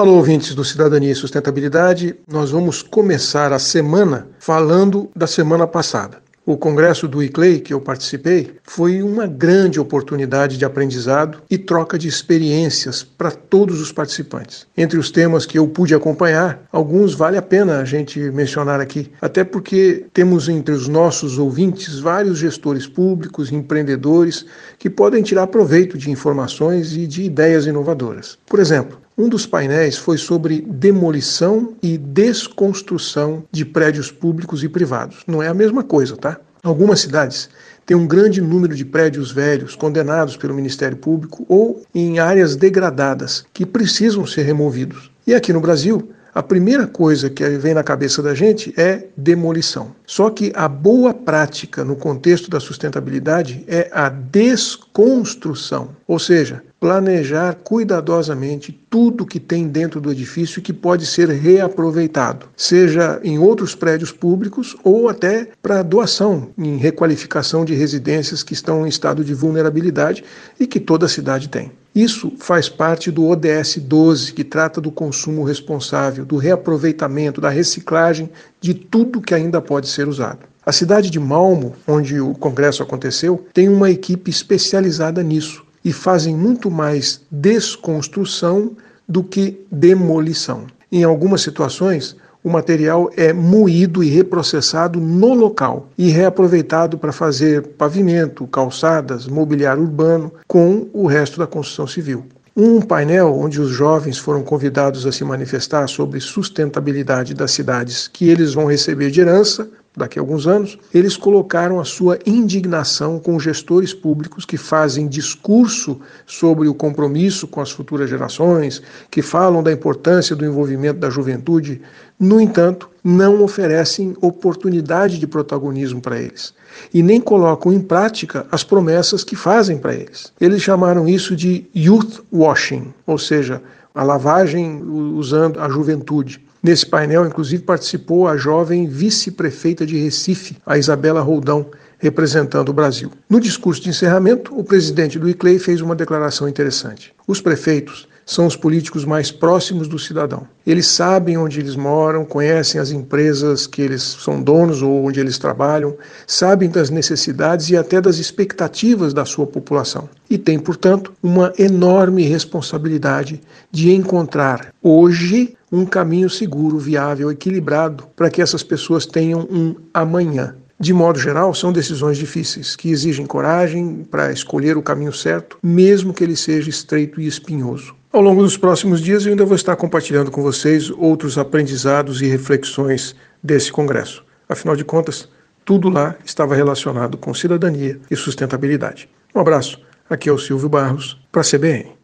Alô, ouvintes do Cidadania e Sustentabilidade. Nós vamos começar a semana falando da semana passada. O congresso do ICLEI, que eu participei, foi uma grande oportunidade de aprendizado e troca de experiências para todos os participantes. Entre os temas que eu pude acompanhar, alguns vale a pena a gente mencionar aqui, até porque temos entre os nossos ouvintes vários gestores públicos, empreendedores que podem tirar proveito de informações e de ideias inovadoras. Por exemplo, um dos painéis foi sobre demolição e desconstrução de prédios públicos e privados. Não é a mesma coisa, tá? Algumas cidades têm um grande número de prédios velhos condenados pelo Ministério Público ou em áreas degradadas que precisam ser removidos. E aqui no Brasil, a primeira coisa que vem na cabeça da gente é demolição. Só que a boa prática no contexto da sustentabilidade é a desconstrução, ou seja, planejar cuidadosamente tudo que tem dentro do edifício que pode ser reaproveitado, seja em outros prédios públicos ou até para doação em requalificação de residências que estão em estado de vulnerabilidade e que toda cidade tem. Isso faz parte do ODS 12, que trata do consumo responsável, do reaproveitamento, da reciclagem de tudo que ainda pode ser usado. A cidade de Malmo, onde o congresso aconteceu, tem uma equipe especializada nisso e fazem muito mais desconstrução do que demolição. Em algumas situações, o material é moído e reprocessado no local e reaproveitado para fazer pavimento, calçadas, mobiliário urbano com o resto da construção civil. Um painel onde os jovens foram convidados a se manifestar sobre sustentabilidade das cidades que eles vão receber de herança daqui a alguns anos, eles colocaram a sua indignação com gestores públicos que fazem discurso sobre o compromisso com as futuras gerações, que falam da importância do envolvimento da juventude, no entanto, não oferecem oportunidade de protagonismo para eles e nem colocam em prática as promessas que fazem para eles. Eles chamaram isso de youth washing, ou seja, a lavagem usando a juventude. Nesse painel, inclusive, participou a jovem vice-prefeita de Recife, a Isabela Roldão, representando o Brasil. No discurso de encerramento, o presidente do ICLEI fez uma declaração interessante. Os prefeitos são os políticos mais próximos do cidadão. Eles sabem onde eles moram, conhecem as empresas que eles são donos ou onde eles trabalham, sabem das necessidades e até das expectativas da sua população. E têm, portanto, uma enorme responsabilidade de encontrar hoje um caminho seguro, viável, equilibrado para que essas pessoas tenham um amanhã. De modo geral, são decisões difíceis, que exigem coragem para escolher o caminho certo, mesmo que ele seja estreito e espinhoso. Ao longo dos próximos dias, eu ainda vou estar compartilhando com vocês outros aprendizados e reflexões desse congresso. Afinal de contas, tudo lá estava relacionado com cidadania e sustentabilidade. Um abraço. Aqui é o Silvio Barros, para a CBN.